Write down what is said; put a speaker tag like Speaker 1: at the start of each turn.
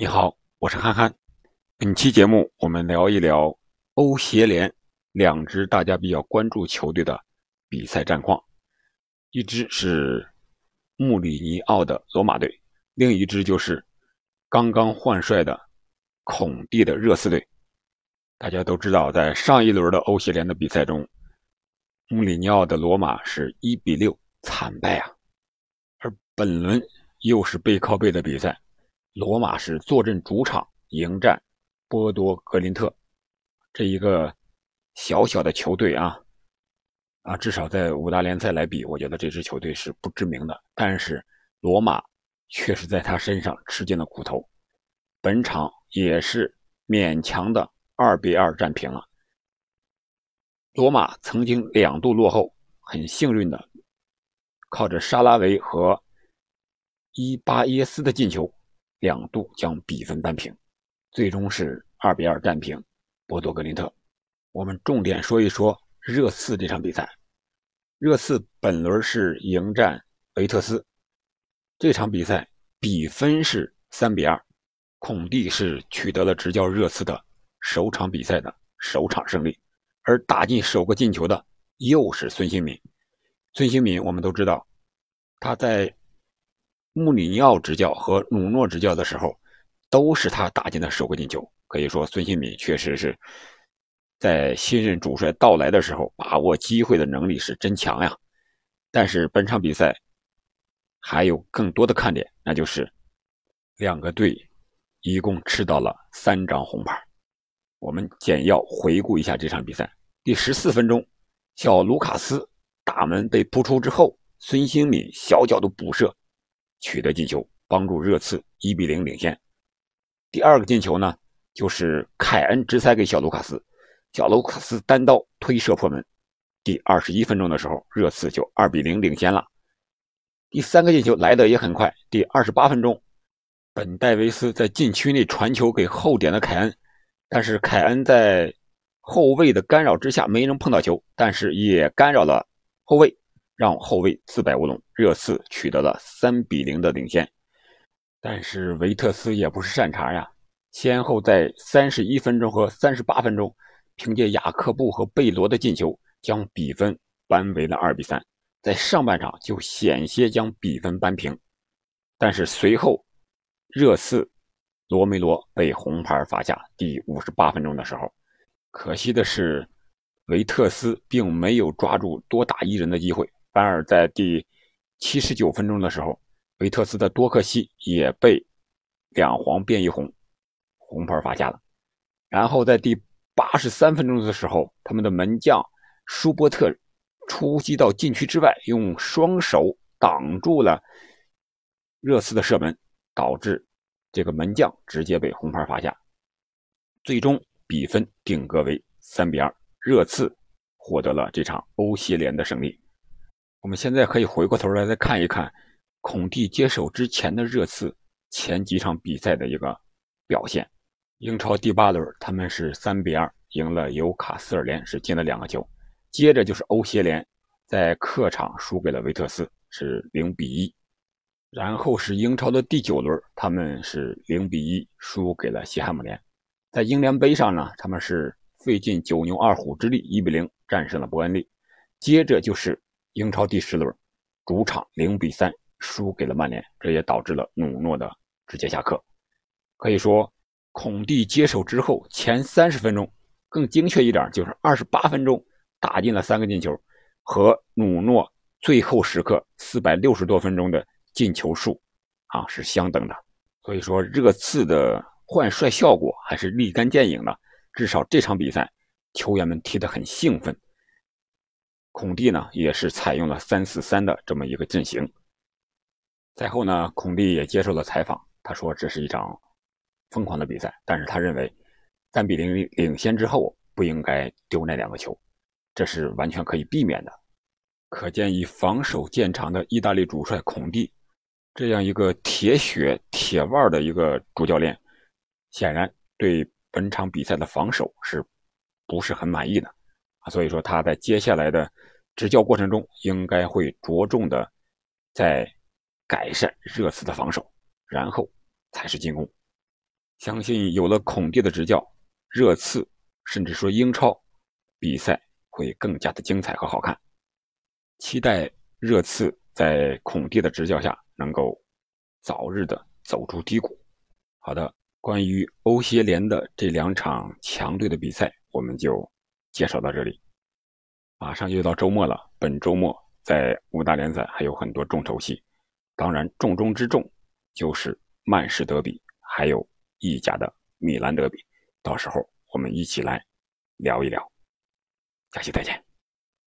Speaker 1: 你好，我是憨憨。本期节目我们聊一聊欧协联两支大家比较关注球队的比赛战况。一支是穆里尼奥的罗马队，另一支就是刚刚换帅的孔蒂的热刺队。大家都知道，在上一轮的欧协联的比赛中，穆里尼奥的罗马是一比六惨败啊。而本轮又是背靠背的比赛。罗马是坐镇主场迎战波多格林特，这一个小小的球队啊，啊，至少在五大联赛来比，我觉得这支球队是不知名的。但是罗马确实在他身上吃尽了苦头，本场也是勉强的二比二战平了。罗马曾经两度落后，很幸运的靠着沙拉维和伊巴耶斯的进球。两度将比分扳平，最终是二比二战平波多格林特。我们重点说一说热刺这场比赛。热刺本轮是迎战维特斯，这场比赛比分是三比二，孔蒂是取得了执教热刺的首场比赛的首场胜利，而打进首个进球的又是孙兴敏。孙兴敏我们都知道，他在。穆里尼奥执教和努诺执教的时候，都是他打进的首个进球。可以说，孙兴敏确实是在新任主帅到来的时候，把握机会的能力是真强呀。但是本场比赛还有更多的看点，那就是两个队一共吃到了三张红牌。我们简要回顾一下这场比赛：第十四分钟，小卢卡斯大门被扑出之后，孙兴敏小角度补射。取得进球，帮助热刺一比零领先。第二个进球呢，就是凯恩直塞给小卢卡斯，小卢卡斯单刀推射破门。第二十一分钟的时候，热刺就二比零领先了。第三个进球来的也很快，第二十八分钟，本戴维斯在禁区内传球给后点的凯恩，但是凯恩在后卫的干扰之下没能碰到球，但是也干扰了后卫。让后卫自摆乌龙，热刺取得了三比零的领先。但是维特斯也不是善茬呀，先后在三十一分钟和三十八分钟，凭借雅克布和贝罗的进球，将比分扳为了二比三。在上半场就险些将比分扳平，但是随后热刺罗梅罗被红牌罚下。第五十八分钟的时候，可惜的是维特斯并没有抓住多打一人的机会。反而在第七十九分钟的时候，维特斯的多克西也被两黄变一红，红牌罚下了。然后在第八十三分钟的时候，他们的门将舒波特出击到禁区之外，用双手挡住了热刺的射门，导致这个门将直接被红牌罚下。最终比分定格为三比二，热刺获得了这场欧协联的胜利。我们现在可以回过头来再看一看，孔蒂接手之前的热刺前几场比赛的一个表现。英超第八轮，他们是三比二赢了尤卡斯尔联，是进了两个球。接着就是欧协联，在客场输给了维特斯，是零比一。然后是英超的第九轮，他们是零比一输给了西汉姆联。在英联杯上呢，他们是费尽九牛二虎之力，一比零战胜了伯恩利。接着就是。英超第十轮，主场零比三输给了曼联，这也导致了努诺的直接下课。可以说，孔蒂接手之后前三十分钟，更精确一点就是二十八分钟打进了三个进球，和努诺最后时刻四百六十多分钟的进球数啊是相等的。所以说，热刺的换帅效果还是立竿见影的，至少这场比赛球员们踢得很兴奋。孔蒂呢，也是采用了三四三的这么一个阵型。赛后呢，孔蒂也接受了采访，他说这是一场疯狂的比赛，但是他认为三比零领先之后不应该丢那两个球，这是完全可以避免的。可见以防守见长的意大利主帅孔蒂这样一个铁血铁腕的一个主教练，显然对本场比赛的防守是不是很满意的。所以说他在接下来的执教过程中，应该会着重的在改善热刺的防守，然后才是进攻。相信有了孔蒂的执教，热刺甚至说英超比赛会更加的精彩和好看。期待热刺在孔蒂的执教下能够早日的走出低谷。好的，关于欧协联的这两场强队的比赛，我们就介绍到这里。马上就到周末了，本周末在五大联赛还有很多重头戏，当然重中之重就是曼市德比，还有意甲的米兰德比。到时候我们一起来聊一聊。下期再见。